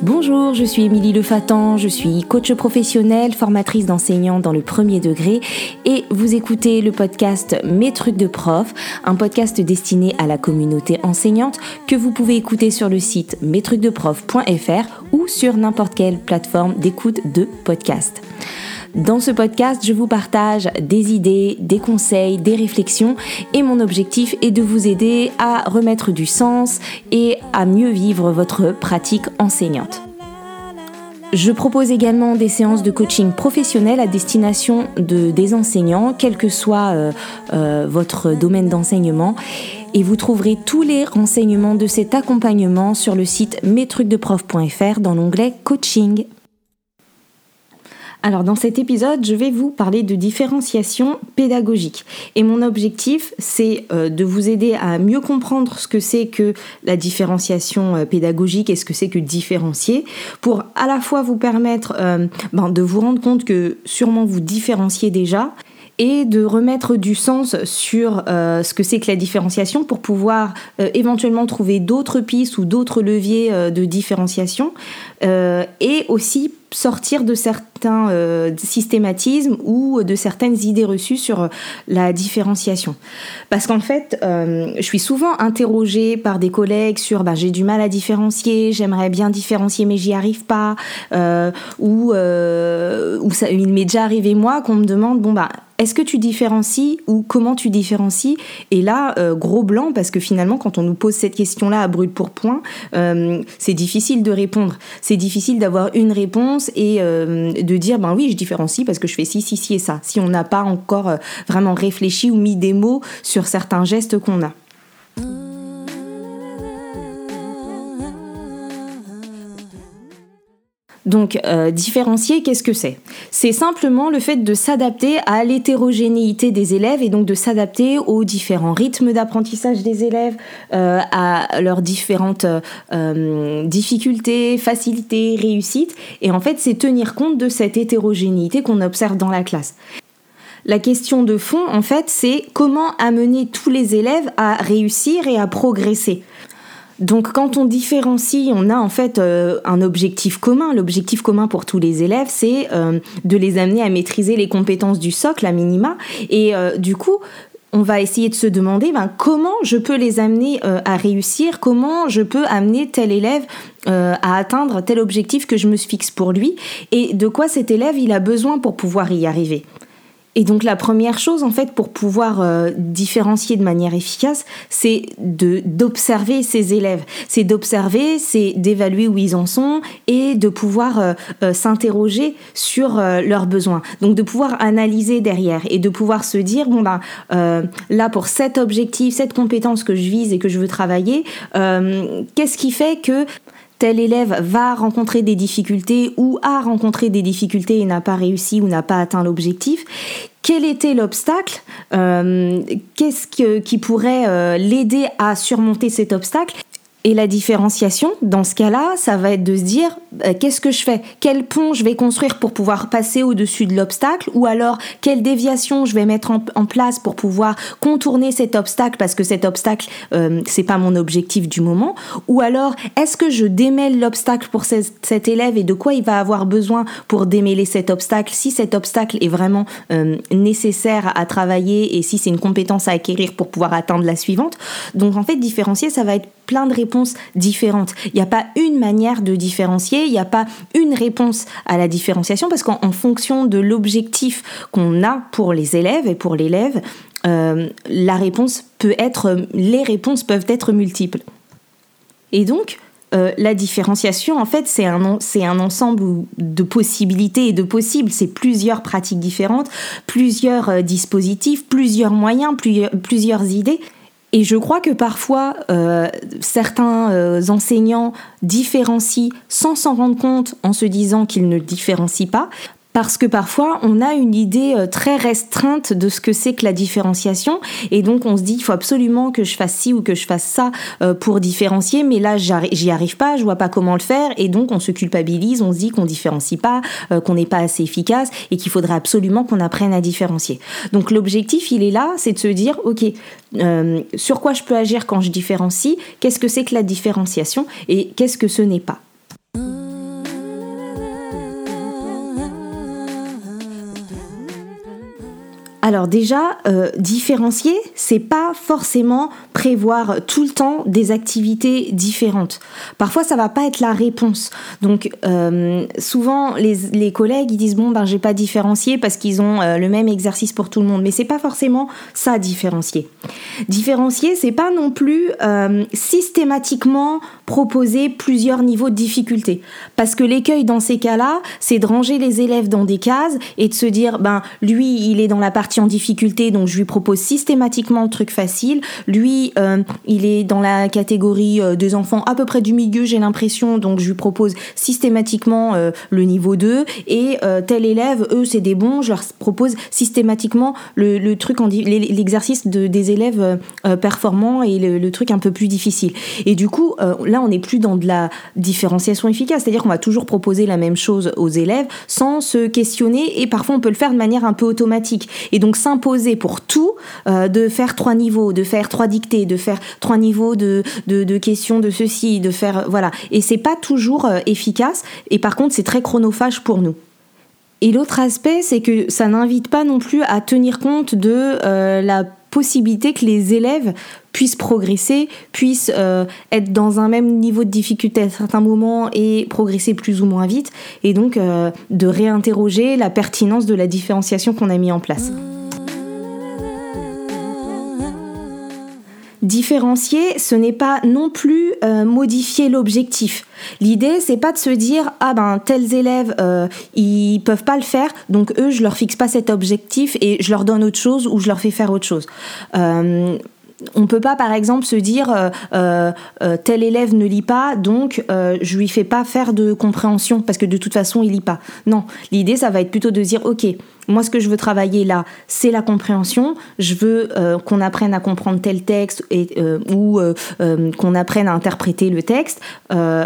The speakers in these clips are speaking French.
Bonjour, je suis Émilie Lefatan, je suis coach professionnelle, formatrice d'enseignants dans le premier degré et vous écoutez le podcast Mes trucs de prof, un podcast destiné à la communauté enseignante que vous pouvez écouter sur le site mestrucsdeprof.fr ou sur n'importe quelle plateforme d'écoute de podcast. Dans ce podcast, je vous partage des idées, des conseils, des réflexions et mon objectif est de vous aider à remettre du sens et à mieux vivre votre pratique enseignante. Je propose également des séances de coaching professionnel à destination de, des enseignants, quel que soit euh, euh, votre domaine d'enseignement. Et vous trouverez tous les renseignements de cet accompagnement sur le site mestrucsdeprof.fr dans l'onglet coaching. Alors dans cet épisode, je vais vous parler de différenciation pédagogique. Et mon objectif, c'est euh, de vous aider à mieux comprendre ce que c'est que la différenciation euh, pédagogique et ce que c'est que différencier, pour à la fois vous permettre euh, ben, de vous rendre compte que sûrement vous différenciez déjà, et de remettre du sens sur ce que c'est que la différenciation pour pouvoir éventuellement trouver d'autres pistes ou d'autres leviers de différenciation et aussi sortir de certains euh, systématismes ou de certaines idées reçues sur la différenciation. Parce qu'en fait, euh, je suis souvent interrogée par des collègues sur bah, j'ai du mal à différencier, j'aimerais bien différencier mais j'y arrive pas, euh, ou, ou ça, il m'est déjà arrivé moi qu'on me demande bon bah est-ce que tu différencies ou comment tu différencies? Et là, gros blanc, parce que finalement, quand on nous pose cette question-là à brut pour point, c'est difficile de répondre. C'est difficile d'avoir une réponse et euh, de dire ben oui je différencie parce que je fais ci ci ci et ça si on n'a pas encore euh, vraiment réfléchi ou mis des mots sur certains gestes qu'on a. Donc, euh, différencier, qu'est-ce que c'est? C'est simplement le fait de s'adapter à l'hétérogénéité des élèves et donc de s'adapter aux différents rythmes d'apprentissage des élèves, euh, à leurs différentes euh, difficultés, facilités, réussites. Et en fait, c'est tenir compte de cette hétérogénéité qu'on observe dans la classe. La question de fond, en fait, c'est comment amener tous les élèves à réussir et à progresser. Donc quand on différencie, on a en fait euh, un objectif commun. L'objectif commun pour tous les élèves, c'est euh, de les amener à maîtriser les compétences du socle, à minima. Et euh, du coup, on va essayer de se demander ben, comment je peux les amener à réussir, comment je peux amener tel élève à atteindre tel objectif que je me fixe pour lui, et de quoi cet élève il a besoin pour pouvoir y arriver? Et donc la première chose en fait pour pouvoir euh, différencier de manière efficace, c'est d'observer ses élèves, c'est d'observer, c'est d'évaluer où ils en sont et de pouvoir euh, euh, s'interroger sur leurs besoins. Donc de pouvoir analyser derrière et de pouvoir se dire bon ben là pour cet objectif, cette compétence que je vise et que je veux travailler, qu'est-ce qui fait que tel élève va rencontrer des difficultés ou a rencontré des difficultés et n'a pas réussi ou n'a pas atteint l'objectif. Quel était l'obstacle euh, Qu'est-ce qui pourrait euh, l'aider à surmonter cet obstacle? Et la différenciation, dans ce cas-là, ça va être de se dire euh, qu'est-ce que je fais? Quel pont je vais construire pour pouvoir passer au-dessus de l'obstacle? Ou alors quelle déviation je vais mettre en, place pour pouvoir contourner cet obstacle parce que cet obstacle, euh, c'est pas mon objectif du moment? Ou alors est-ce que je démêle l'obstacle pour cet élève et de quoi il va avoir besoin pour démêler cet obstacle? Si cet obstacle est vraiment euh, nécessaire à travailler et si c'est une compétence à acquérir pour pouvoir atteindre la suivante? Donc en fait, différencier, ça va être plein de réponses différentes. Il n'y a pas une manière de différencier, il n'y a pas une réponse à la différenciation parce qu'en fonction de l'objectif qu'on a pour les élèves et pour l'élève, euh, la réponse peut être, les réponses peuvent être multiples. Et donc, euh, la différenciation, en fait, c'est un, ensemble de possibilités et de possibles. C'est plusieurs pratiques différentes, plusieurs euh, dispositifs, plusieurs moyens, plusieurs idées. Et je crois que parfois, euh, certains euh, enseignants différencient sans s'en rendre compte en se disant qu'ils ne différencient pas, parce que parfois on a une idée euh, très restreinte de ce que c'est que la différenciation. Et donc on se dit il faut absolument que je fasse ci ou que je fasse ça euh, pour différencier. Mais là j'y arrive pas, je vois pas comment le faire. Et donc on se culpabilise, on se dit qu'on différencie pas, euh, qu'on n'est pas assez efficace et qu'il faudrait absolument qu'on apprenne à différencier. Donc l'objectif il est là, c'est de se dire ok sur quoi je peux agir quand je différencie, qu'est-ce que c'est que la différenciation? Et qu'est-ce que ce n'est pas? Alors déjà, euh, différencier, c'est pas forcément prévoir tout le temps des activités différentes. Parfois, ça va pas être la réponse. Donc, euh, souvent, les, collègues ils disent bon ben j'ai pas différencié parce qu'ils ont euh, le même exercice pour tout le monde. Mais c'est pas forcément ça différencier. Différencier, c'est pas non plus systématiquement proposer plusieurs niveaux de difficulté. Parce que l'écueil dans ces cas-là, c'est de ranger les élèves dans des cases et de se dire ben lui il est dans la partie en difficulté, donc je lui propose systématiquement le truc facile. Lui, euh, il est dans la catégorie euh, des enfants à peu près du milieu, j'ai l'impression, donc je lui propose systématiquement euh, le niveau 2. Et tel élève, eux, c'est des bons, je leur propose systématiquement le, truc, l'exercice de, des élèves performants et le, truc un peu plus difficile. Et du coup, là, on n'est plus dans de la différenciation efficace, c'est-à-dire qu'on va toujours proposer la même chose aux élèves sans se questionner et parfois on peut le faire de manière un peu automatique. Et donc s'imposer pour tout euh, de faire trois niveaux, de faire trois dictées, de faire trois niveaux de, de, questions de ceci, de faire voilà. Et c'est pas toujours euh, efficace. Et par contre, c'est très chronophage pour nous. Et l'autre aspect, c'est que ça n'invite pas non plus à tenir compte de euh, la que les élèves puissent progresser, puissent être dans un même niveau de difficulté à certains moments et progresser plus ou moins vite, et donc de réinterroger la pertinence de la différenciation qu'on a mis en place. Différencier, ce n'est pas non plus euh, modifier l'objectif. L'idée, c'est pas de se dire ah ben tels élèves euh, ils peuvent pas le faire, donc eux je leur fixe pas cet objectif et je leur donne autre chose ou je leur fais faire autre chose. Euh, on peut pas par exemple se dire euh, tel élève ne lit pas donc je lui fais pas faire de compréhension parce que de toute façon il lit pas. Non, l'idée ça va être plutôt de dire ok moi, ce que je veux travailler là, c'est la compréhension. Je veux euh, qu'on apprenne à comprendre tel texte et, euh, ou euh, qu'on apprenne à interpréter le texte.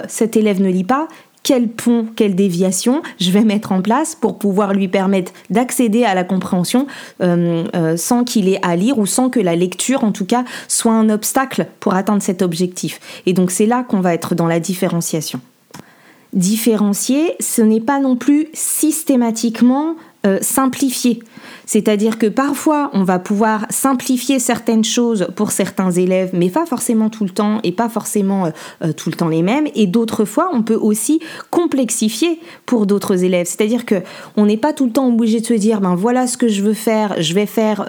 cet élève ne lit pas quel pont, quelle déviation je vais mettre en place pour pouvoir lui permettre d'accéder à la compréhension sans qu'il ait à lire ou sans que la lecture, en tout cas, soit un obstacle pour atteindre cet objectif. Et donc c'est là qu'on va être dans la différenciation. Différencier, ce n'est pas non plus systématiquement euh, simplifier. C'est-à-dire que parfois, on va pouvoir simplifier certaines choses pour certains élèves, mais pas forcément tout le temps et pas forcément euh, euh, tout le temps les mêmes. Et d'autres fois, on peut aussi complexifier pour d'autres élèves. C'est-à-dire que on n'est pas tout le temps obligé de se dire, ben voilà ce que je veux faire, je vais faire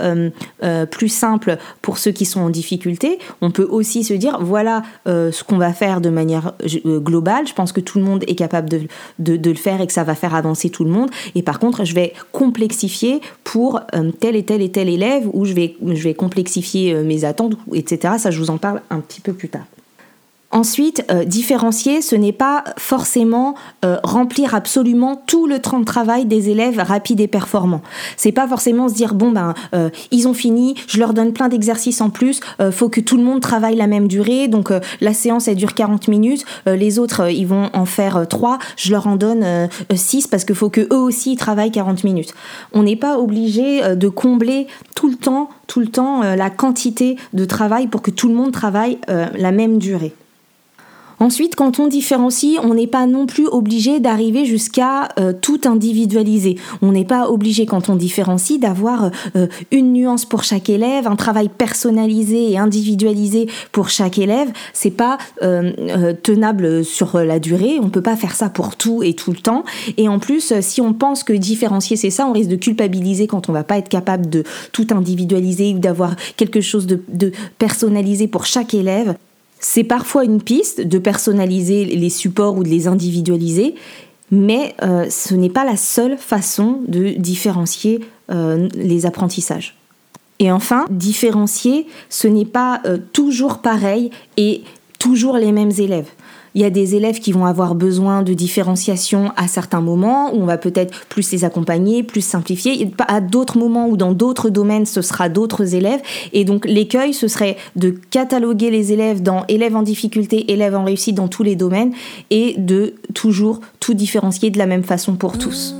plus simple pour ceux qui sont en difficulté. On peut aussi se dire, voilà ce qu'on va faire de manière globale. Je pense que tout le monde est capable de, de le faire et que ça va faire avancer tout le monde. Et par contre, je vais complexifier pour euh, tel et tel et tel élève ou je vais, je vais complexifier euh, mes attentes, etc. Ça, je vous en parle un petit peu plus tard. Ensuite, euh, différencier, ce n'est pas forcément euh, remplir absolument tout le temps de travail des élèves rapides et performants. C'est pas forcément se dire bon ben euh, ils ont fini, je leur donne plein d'exercices en plus, faut que tout le monde travaille la même durée. Donc la séance elle dure 40 minutes, les autres ils vont en faire 3, je leur en donne 6 parce qu'il faut que eux aussi travaillent 40 minutes. On n'est pas obligé de combler tout le temps, tout le temps la quantité de travail pour que tout le monde travaille la même durée. Ensuite, quand on différencie, on n'est pas non plus obligé d'arriver jusqu'à euh, tout individualiser. On n'est pas obligé, quand on différencie, d'avoir euh, une nuance pour chaque élève, un travail personnalisé et individualisé pour chaque élève. C'est pas euh, tenable sur la durée. On peut pas faire ça pour tout et tout le temps. Et en plus, si on pense que différencier c'est ça, on risque de culpabiliser quand on va pas être capable de tout individualiser ou d'avoir quelque chose de, de personnalisé pour chaque élève. C'est parfois une piste de personnaliser les supports ou de les individualiser, mais euh, ce n'est pas la seule façon de différencier euh, les apprentissages. Et enfin, différencier, ce n'est pas euh, toujours pareil et toujours les mêmes élèves. Il y a des élèves qui vont avoir besoin de différenciation à certains moments, où on va peut-être plus les accompagner, plus simplifier. À d'autres moments ou dans d'autres domaines, ce sera d'autres élèves. Et donc l'écueil, ce serait de cataloguer les élèves dans élèves en difficulté, élèves en réussite dans tous les domaines, et de toujours tout différencier de la même façon pour tous.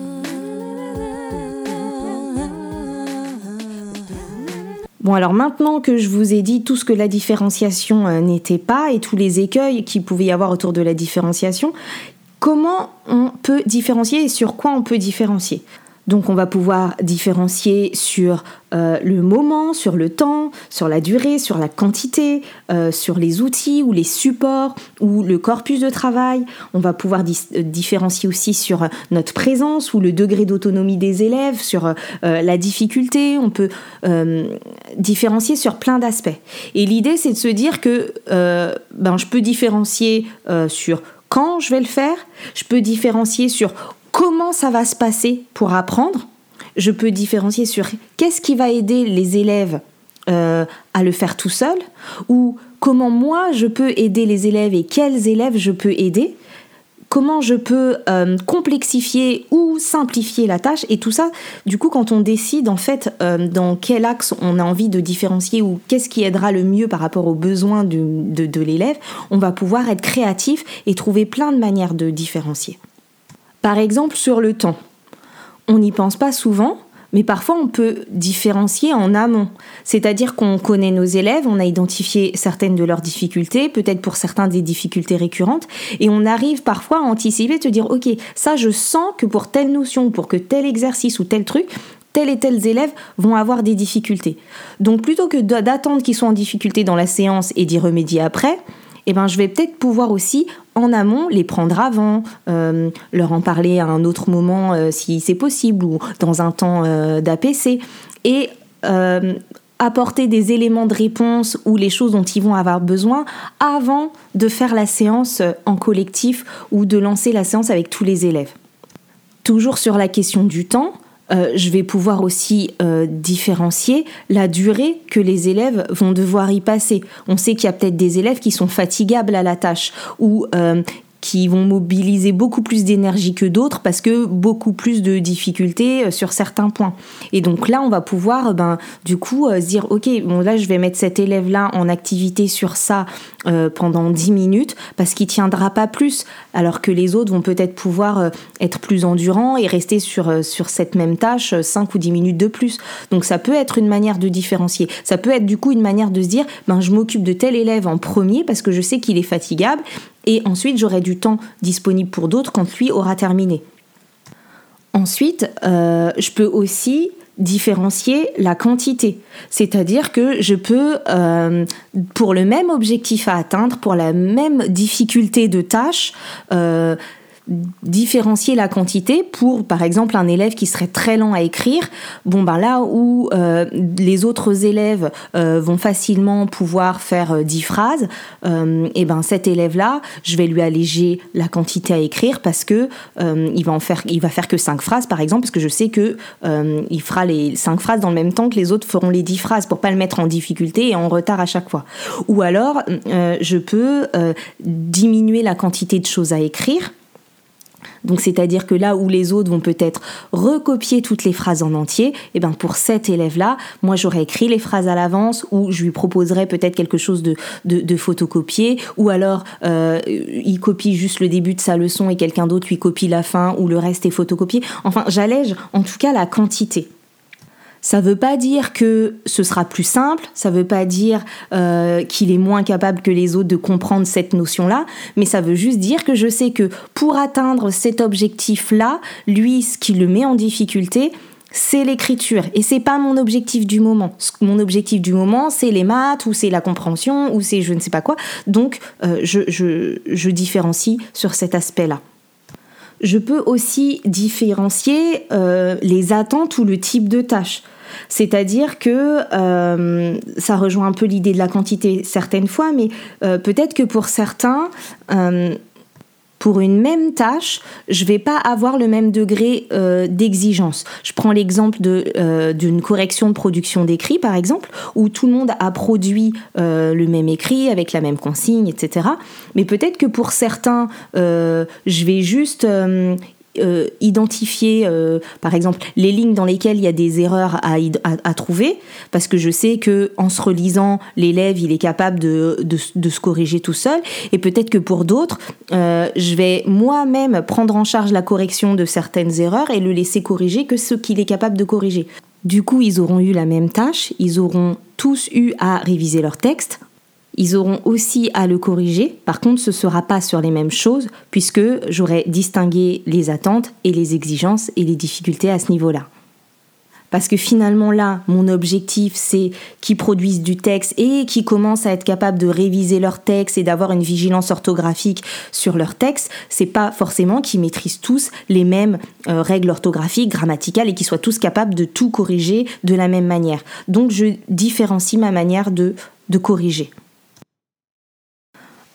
Bon, alors maintenant que je vous ai dit tout ce que la différenciation euh, n'était pas et tous les écueils qu'il pouvait y avoir autour de la différenciation, comment on peut différencier et sur quoi on peut différencier? Donc on va pouvoir différencier sur euh, le moment, sur le temps, sur la durée, sur la quantité, euh, sur les outils ou les supports ou le corpus de travail. On va pouvoir euh, différencier aussi sur notre présence ou le degré d'autonomie des élèves, sur la difficulté. On peut différencier sur plein d'aspects. Et l'idée c'est de se dire que ben, je peux différencier sur quand je vais le faire, je peux différencier sur comment ça va se passer pour apprendre. Je peux différencier sur qu'est-ce qui va aider les élèves euh, à le faire tout seul ou comment moi je peux aider les élèves et quels élèves je peux aider comment je peux euh, complexifier ou simplifier la tâche et tout ça du coup quand on décide en fait euh, dans quel axe on a envie de différencier ou qu'est-ce qui aidera le mieux par rapport aux besoins de, de l'élève on va pouvoir être créatif et trouver plein de manières de différencier par exemple, sur le temps. On n'y pense pas souvent, mais parfois on peut différencier en amont. C'est-à-dire qu'on connaît nos élèves, on a identifié certaines de leurs difficultés, peut-être pour certains des difficultés récurrentes, et on arrive parfois à anticiper, te dire, ok, ça je sens que pour telle notion, pour que tel exercice ou tel truc, tels et tels élèves vont avoir des difficultés. Donc plutôt que d'attendre qu'ils soient en difficulté dans la séance et d'y remédier après, eh ben, je vais peut-être pouvoir aussi en amont les prendre avant, euh, leur en parler à un autre moment euh, si c'est possible ou dans un temps euh, d'APC et apporter des éléments de réponse ou les choses dont ils vont avoir besoin avant de faire la séance en collectif ou de lancer la séance avec tous les élèves. Toujours sur la question du temps, euh, je vais pouvoir aussi euh, différencier la durée que les élèves vont devoir y passer. On sait qu'il y a peut-être des élèves qui sont fatigables à la tâche ou euh, qui vont mobiliser beaucoup plus d'énergie que d'autres parce que beaucoup plus de difficultés euh, sur certains points. Et donc là, on va pouvoir, euh, ben, du coup, euh, se dire, ok, bon là, je vais mettre cet élève-là en activité sur ça pendant 10 minutes parce qu'il tiendra pas plus, alors que les autres vont peut-être pouvoir être plus endurants et rester sur, sur cette même tâche 5 ou 10 minutes de plus. Donc ça peut être une manière de différencier. Ça peut être du coup une manière de se dire, ben, je m'occupe de tel élève en premier parce que je sais qu'il est fatigable et ensuite j'aurai du temps disponible pour d'autres quand lui aura terminé. Ensuite, euh, je peux aussi différencier la quantité. C'est-à-dire que je peux, euh, pour le même objectif à atteindre, pour la même difficulté de tâche, euh, différencier la quantité pour, par exemple, un élève qui serait très lent à écrire. Bon, ben là où euh, les autres élèves euh, vont facilement pouvoir faire 10 euh, phrases, et ben cet élève-là, je vais lui alléger la quantité à écrire parce que il va en faire, il va faire que 5 phrases, par exemple, parce que je sais que il fera les 5 phrases dans le même temps que les autres feront les 10 phrases pour pas le mettre en difficulté et en retard à chaque fois. Ou alors, je peux diminuer la quantité de choses à écrire donc c'est-à-dire que là où les autres vont peut-être recopier toutes les phrases en entier, et eh ben pour cet élève-là, moi j'aurais écrit les phrases à l'avance ou je lui proposerais peut-être quelque chose de, de, photocopier ou alors euh, il copie juste le début de sa leçon et quelqu'un d'autre lui copie la fin ou le reste est photocopié. Enfin j'allège en tout cas la quantité. Ça ne veut pas dire que ce sera plus simple, ça ne veut pas dire euh, qu'il est moins capable que les autres de comprendre cette notion-là, mais ça veut juste dire que je sais que pour atteindre cet objectif-là, lui, ce qui le met en difficulté, c'est l'écriture et c'est pas mon objectif du moment. Mon objectif du moment, c'est les maths ou c'est la compréhension ou c'est je ne sais pas quoi. Donc, euh, je, je différencie sur cet aspect-là. Je peux aussi différencier euh, les attentes ou le type de tâche. C'est-à-dire que euh, ça rejoint un peu l'idée de la quantité certaines fois, mais euh, peut-être que pour certains, pour une même tâche, je vais pas avoir le même degré euh, d'exigence. Je prends l'exemple euh, d'une correction de production d'écrit, par exemple, où tout le monde a produit euh, le même écrit avec la même consigne, etc. Mais peut-être que pour certains, je vais juste euh, identifier, euh, par exemple, les lignes dans lesquelles il y a des erreurs à, trouver, parce que je sais que en se relisant, l'élève il est capable de, de, se corriger tout seul, et peut-être que pour d'autres, euh, je vais moi-même prendre en charge la correction de certaines erreurs et le laisser corriger que ce qu'il est capable de corriger. Du coup, ils auront eu la même tâche, ils auront tous eu à réviser leur texte ils auront aussi à le corriger. Par contre, ce ne sera pas sur les mêmes choses, puisque j'aurai distingué les attentes et les exigences et les difficultés à ce niveau-là. Parce que finalement là, mon objectif, c'est qu'ils produisent du texte et qu'ils commencent à être capables de réviser leur texte et d'avoir une vigilance orthographique sur leur texte. C'est pas forcément qu'ils maîtrisent tous les mêmes euh, règles orthographiques, grammaticales et qu'ils soient tous capables de tout corriger de la même manière. Donc je différencie ma manière de, de corriger.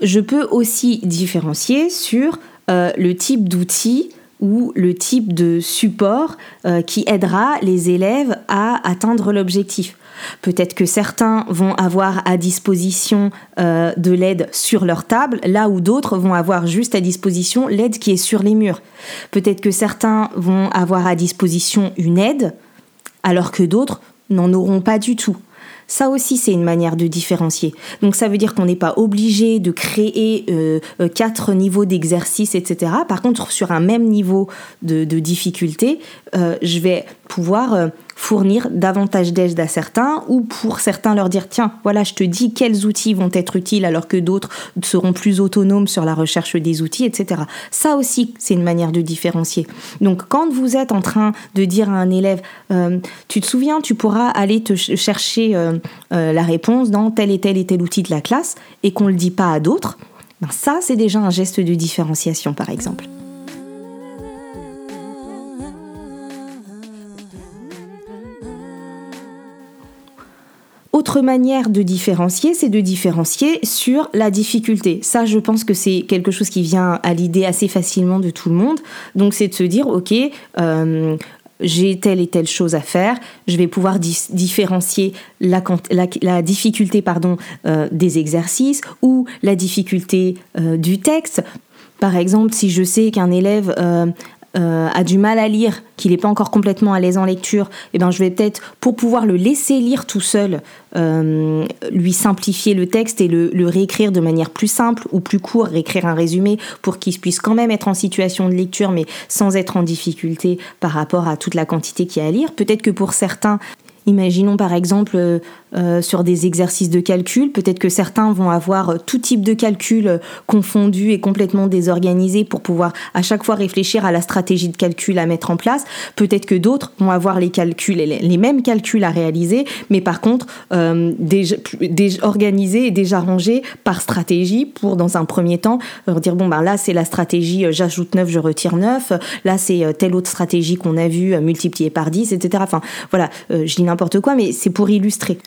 Je peux aussi différencier sur euh, le type d'outils ou le type de support euh, qui aidera les élèves à atteindre l'objectif. Peut-être que certains vont avoir à disposition euh, de l'aide sur leur table, là où d'autres vont avoir juste à disposition l'aide qui est sur les murs. Peut-être que certains vont avoir à disposition une aide, alors que d'autres n'en auront pas du tout. Ça aussi, c'est une manière de différencier. Donc ça veut dire qu'on n'est pas obligé de créer euh, euh, quatre niveaux d'exercice, etc. Par contre, sur un même niveau de, difficulté, euh, je vais pouvoir fournir davantage d'aide à certains ou pour certains leur dire tiens voilà je te dis quels outils vont être utiles alors que d'autres seront plus autonomes sur la recherche des outils etc ça aussi c'est une manière de différencier. Donc quand vous êtes en train de dire à un élève euh, tu te souviens tu pourras aller te chercher euh, euh, la réponse dans tel et tel et tel outil de la classe et qu'on le dit pas à d'autres ben ça c'est déjà un geste de différenciation par exemple Autre manière de différencier, c'est de différencier sur la difficulté. Ça, je pense que c'est quelque chose qui vient à l'idée assez facilement de tout le monde. Donc, c'est de se dire, OK, euh, j'ai telle et telle chose à faire, je vais pouvoir différencier la, difficulté pardon, euh, des exercices ou la difficulté euh, du texte. Par exemple, si je sais qu'un élève euh, a du mal à lire, qu'il n'est pas encore complètement à l'aise en lecture, et eh ben je vais peut-être, pour pouvoir le laisser lire tout seul, euh, lui simplifier le texte et le, réécrire de manière plus simple ou plus court, réécrire un résumé pour qu'il puisse quand même être en situation de lecture, mais sans être en difficulté par rapport à toute la quantité qu'il y a à lire. Peut-être que pour certains, Imaginons par exemple euh, euh, sur des exercices de calcul, peut-être que certains vont avoir euh, tout type de calcul confondu et complètement désorganisé pour pouvoir à chaque fois réfléchir à la stratégie de calcul à mettre en place. Peut-être que d'autres vont avoir les calculs, les, mêmes calculs à réaliser, mais par contre déjà, organisés et déjà rangés par stratégie pour dans un premier temps dire bon ben là c'est la stratégie j'ajoute 9, je retire 9, là c'est telle autre stratégie qu'on a vue multipliée par 10, etc. Enfin voilà, je dis quoi, mais c'est pour illustrer.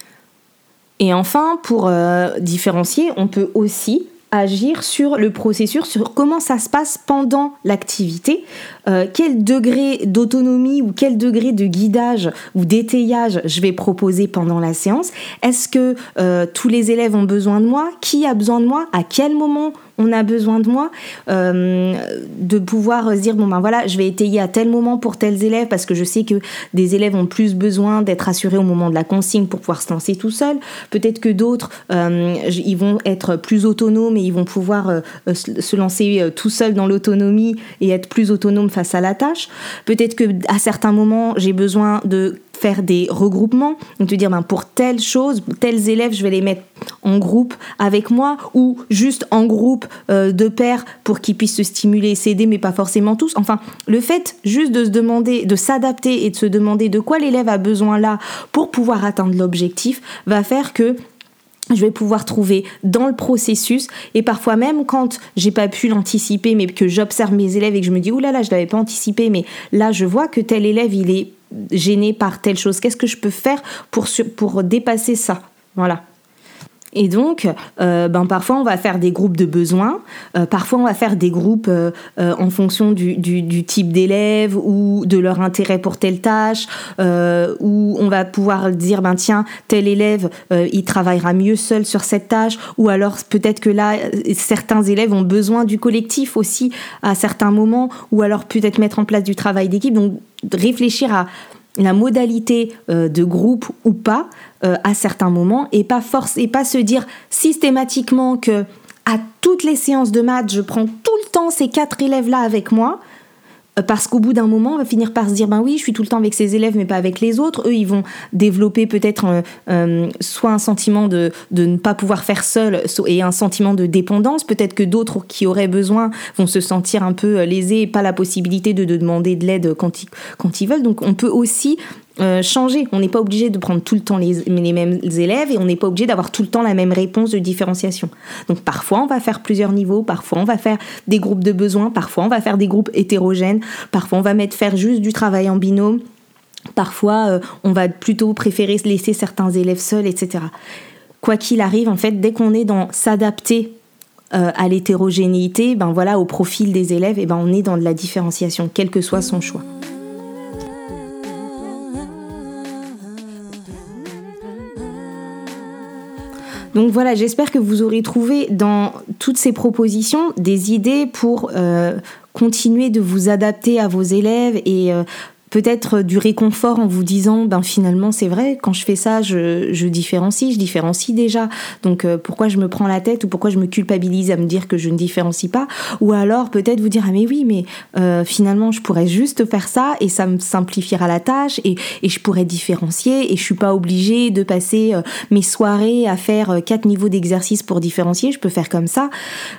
Et enfin, pour euh, différencier, on peut aussi agir sur le processus, sur comment ça se passe pendant l'activité, euh, quel degré d'autonomie ou quel degré de guidage ou d'étayage je vais proposer pendant la séance. Est-ce que euh, tous les élèves ont besoin de moi? Qui a besoin de moi? À quel moment on a besoin de moi, euh, de pouvoir se dire bon ben voilà, je vais étayer à tel moment pour tels élèves parce que je sais que des élèves ont plus besoin d'être assurés au moment de la consigne pour pouvoir se lancer tout seul. Peut-être que d'autres, euh, ils vont être plus autonomes et ils vont pouvoir euh, se lancer tout seuls dans l'autonomie et être plus autonomes face à la tâche. Peut-être que à certains moments, j'ai besoin de faire des regroupements, donc dire ben, pour telle chose, tels élèves, je vais les mettre en groupe avec moi ou juste en groupe euh, de pairs pour qu'ils puissent se stimuler s'aider, mais pas forcément tous. Enfin, le fait juste de se demander, de s'adapter et de se demander de quoi l'élève a besoin là pour pouvoir atteindre l'objectif va faire que je vais pouvoir trouver dans le processus et parfois même quand j'ai pas pu l'anticiper mais que j'observe mes élèves et que je me dis oulala là là je l'avais pas anticipé mais là je vois que tel élève il est gêné par telle chose Qu'est-ce que je peux faire pour, pour dépasser ça? Voilà. Et donc, euh, ben parfois on va faire des groupes de besoins, euh, parfois on va faire des groupes euh, en fonction du, type d'élèves ou de leur intérêt pour telle tâche, où on va pouvoir dire ben tiens tel élève il travaillera mieux seul sur cette tâche, ou alors peut-être que là certains élèves ont besoin du collectif aussi à certains moments, ou alors peut-être mettre en place du travail d'équipe. Donc réfléchir à la modalité euh, de groupe ou pas euh, à certains moments et pas force et pas se dire systématiquement que à toutes les séances de maths je prends tout le temps ces quatre élèves là avec moi parce qu'au bout d'un moment, on va finir par se dire, ben oui, je suis tout le temps avec ces élèves, mais pas avec les autres. Eux, ils vont développer peut-être euh, euh, soit un sentiment de, de, ne pas pouvoir faire seul et un sentiment de dépendance. Peut-être que d'autres qui auraient besoin vont se sentir un peu lésés et pas la possibilité de, de demander de l'aide quand ils, quand ils veulent. Donc on peut aussi euh, changer. On n'est pas obligé de prendre tout le temps les, mêmes élèves et on n'est pas obligé d'avoir tout le temps la même réponse de différenciation. Donc parfois on va faire plusieurs niveaux, parfois on va faire des groupes de besoins, parfois on va faire des groupes hétérogènes, parfois on va mettre faire juste du travail en binôme, parfois euh, on va plutôt préférer laisser certains élèves seuls, etc. Quoi qu'il arrive, en fait, dès qu'on est dans s'adapter euh, à l'hétérogénéité, ben voilà, au profil des élèves, et ben on est dans de la différenciation, quel que soit son choix. Donc voilà, j'espère que vous aurez trouvé dans toutes ces propositions des idées pour euh, continuer de vous adapter à vos élèves et euh, peut-être du réconfort en vous disant ben finalement c'est vrai quand je fais ça je, je, différencie je différencie déjà. Donc euh, pourquoi je me prends la tête ou pourquoi je me culpabilise à me dire que je ne différencie pas? Ou alors peut-être vous dire ah mais oui mais euh, finalement je pourrais juste faire ça et ça me simplifiera la tâche et, et je pourrais différencier et je suis pas obligée de passer euh, mes soirées à faire quatre niveaux d'exercice pour différencier. Je peux faire comme ça.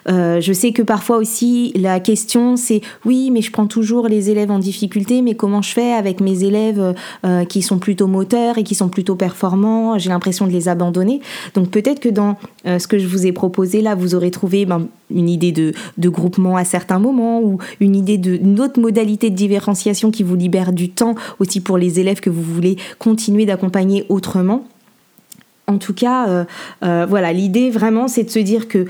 Je sais que parfois aussi la question c'est oui mais je prends toujours les élèves en difficulté mais comment je fais avec mes élèves euh, euh, qui sont plutôt moteurs et qui sont plutôt performants. J'ai l'impression de les abandonner. Donc peut-être que dans euh, ce que je vous ai proposé là, vous aurez trouvé ben, une idée de, de, groupement à certains moments ou une idée d'une autre modalité de différenciation qui vous libère du temps aussi pour les élèves que vous voulez continuer d'accompagner autrement. En tout cas, voilà, l'idée vraiment, c'est de se dire que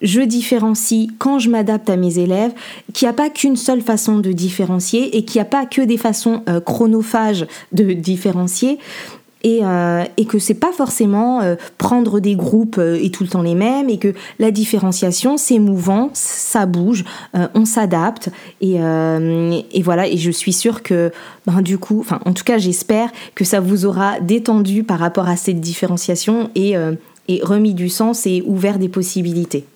je différencie quand je m'adapte à mes élèves, qu'il n'y a pas qu'une seule façon de différencier et qu'il n'y a pas que des façons euh, chronophages de différencier. Et, euh, et, que c'est pas forcément euh, prendre des groupes et tout le temps les mêmes et que la différenciation c'est mouvant, ça bouge, on s'adapte et, voilà et je suis sûre que ben, du coup, en tout cas j'espère que ça vous aura détendu par rapport à cette différenciation et remis du sens et ouvert des possibilités.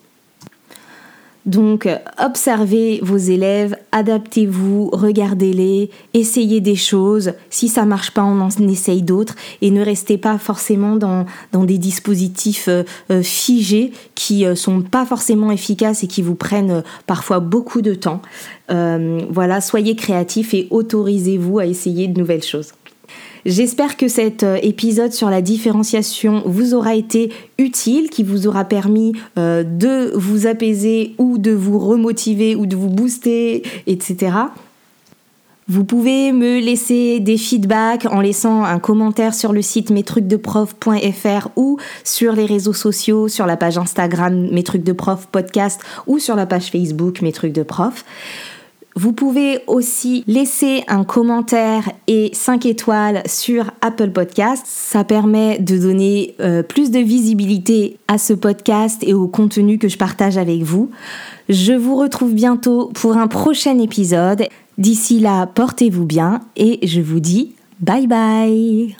Donc, observez vos élèves, adaptez-vous, regardez-les, essayez des choses. Si ça marche pas, on en essaye d'autres et ne restez pas forcément dans, des dispositifs euh, euh, figés qui euh, sont pas forcément efficaces et qui vous prennent parfois beaucoup de temps. voilà, soyez créatifs et autorisez-vous à essayer de nouvelles choses. J'espère que cet euh, épisode sur la différenciation vous aura été utile, qui vous aura permis euh, de vous apaiser ou de vous remotiver ou de vous booster, etc. Vous pouvez me laisser des feedbacks en laissant un commentaire sur le site mestrucsdeprof.fr ou sur les réseaux sociaux, sur la page Instagram Mes trucs de prof podcast ou sur la page Facebook Mes trucs de prof. Vous pouvez aussi laisser un commentaire et 5 étoiles sur Apple Podcast. Ça permet de donner euh, plus de visibilité à ce podcast et au contenu que je partage avec vous. Je vous retrouve bientôt pour un prochain épisode. D'ici là, portez-vous bien et je vous dis bye bye